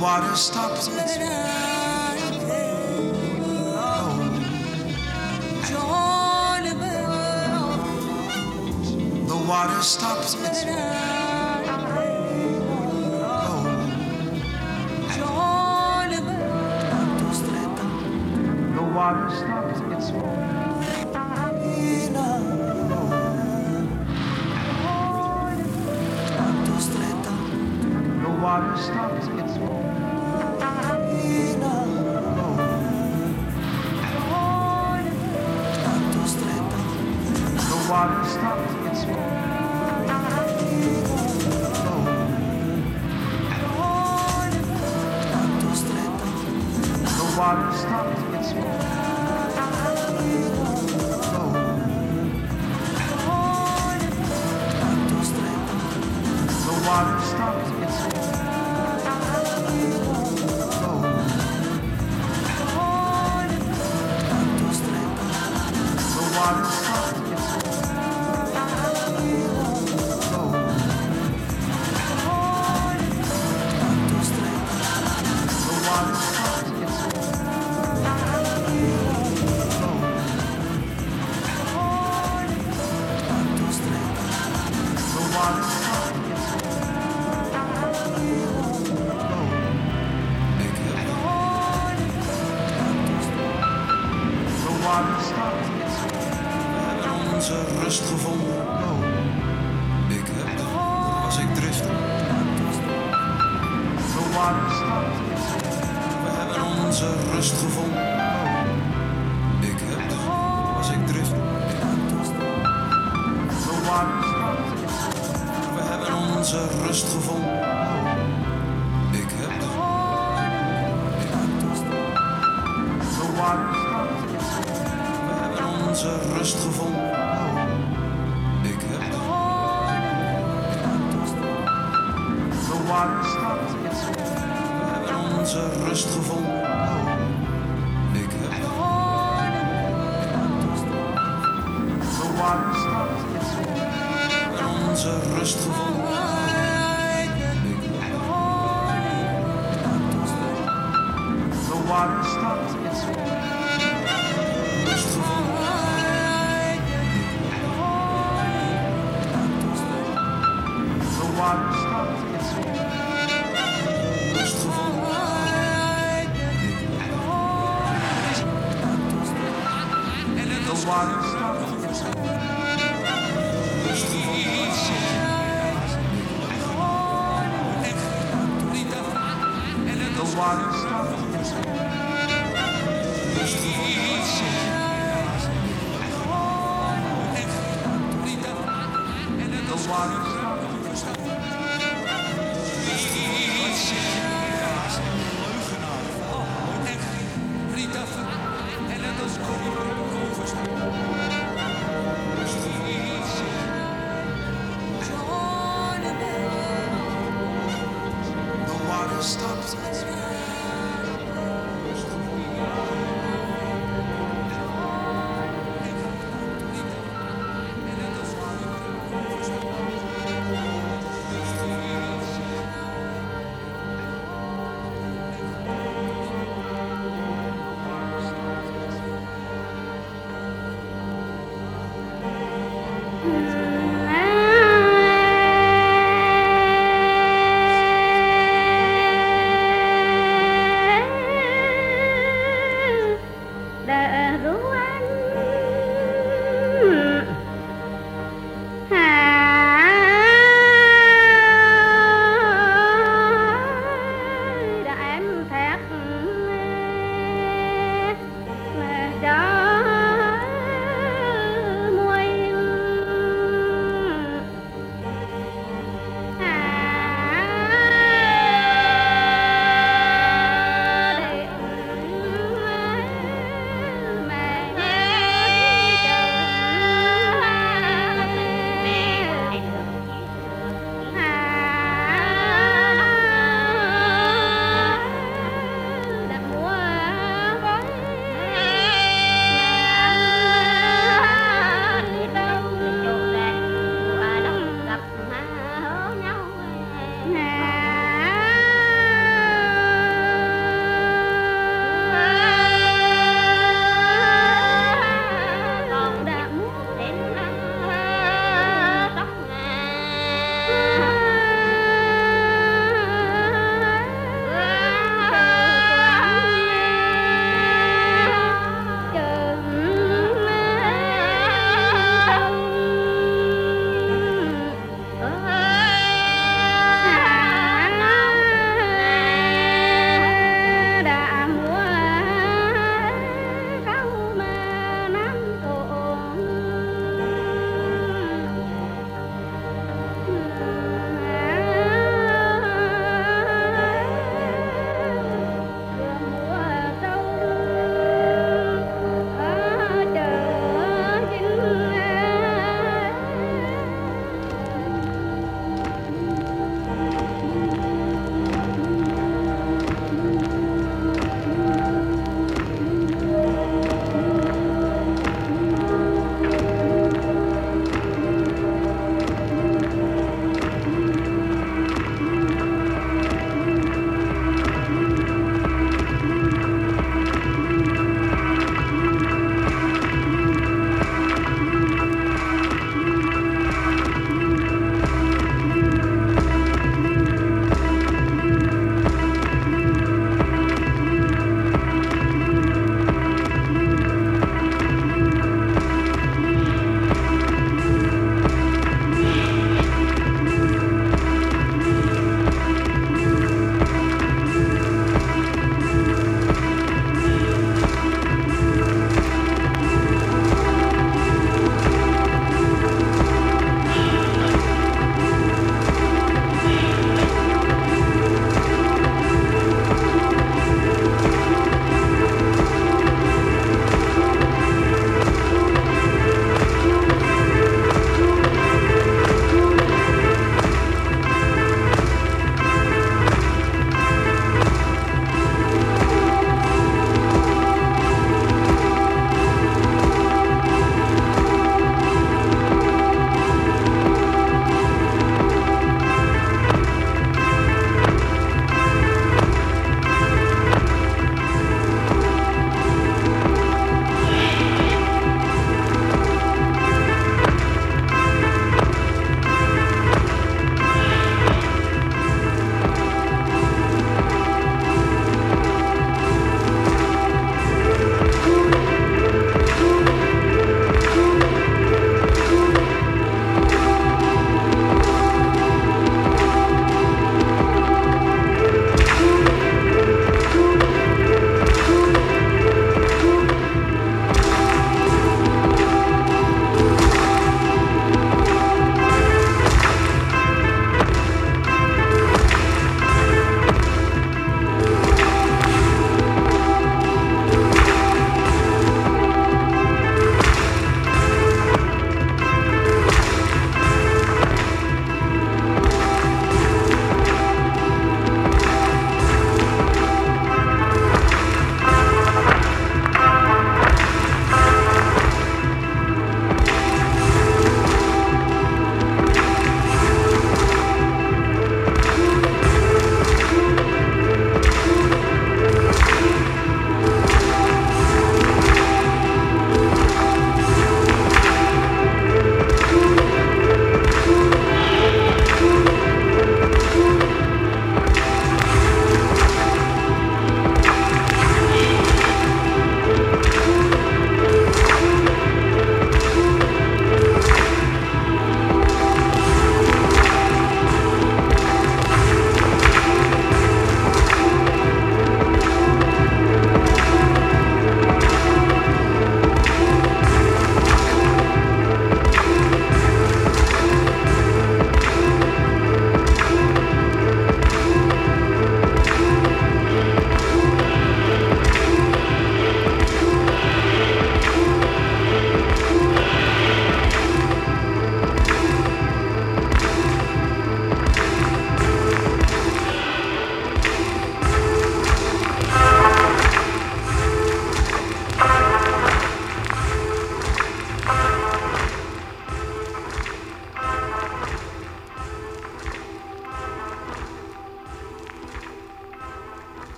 water stops its oh. The water stops its oh. The water stops its oh. The water stops water stopped its flow. The water stopped its flow. ze rust gevonden. water stopped this. The water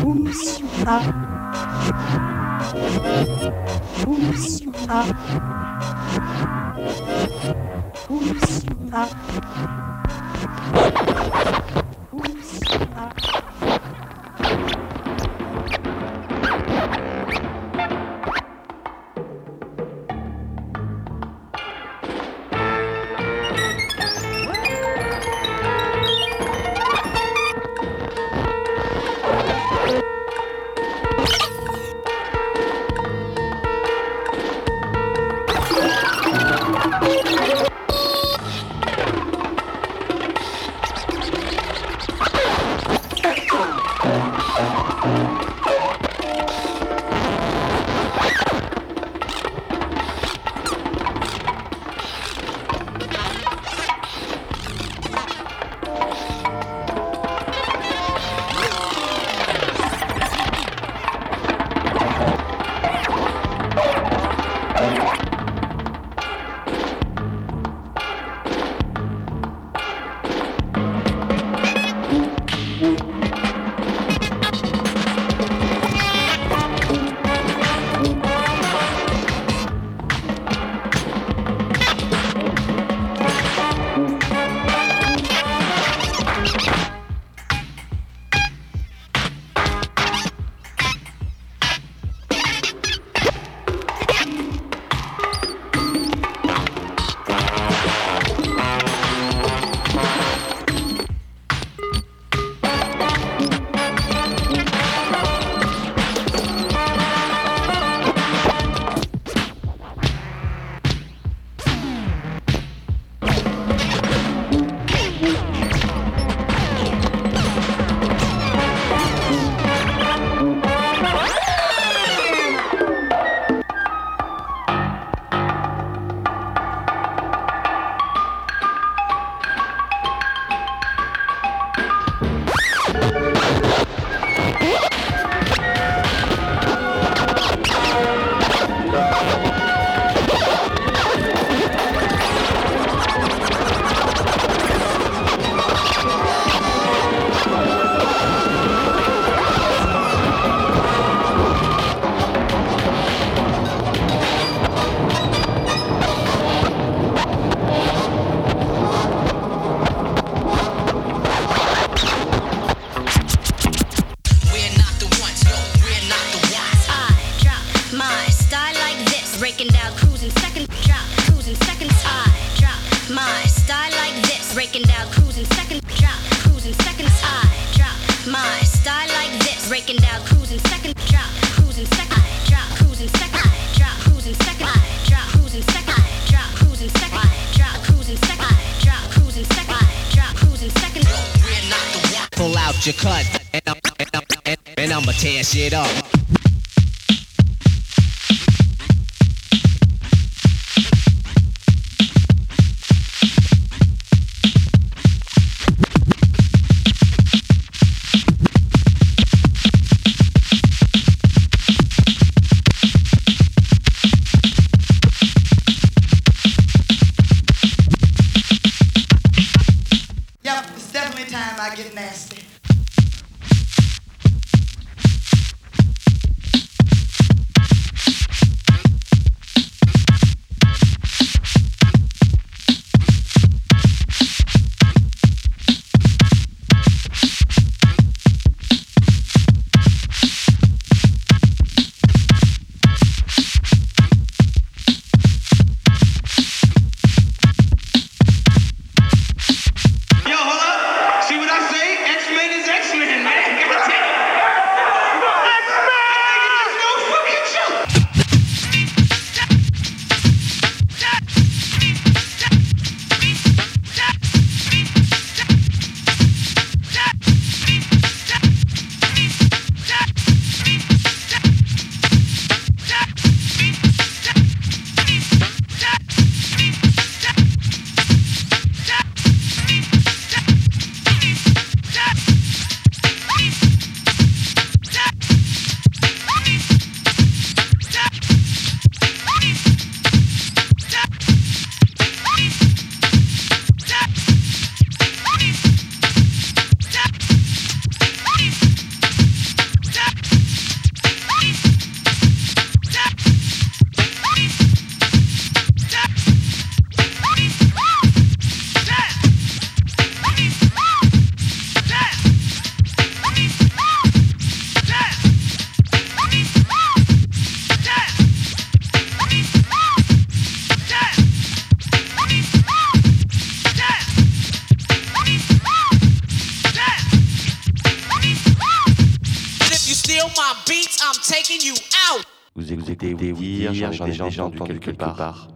Funcionar. Funcionar. Part.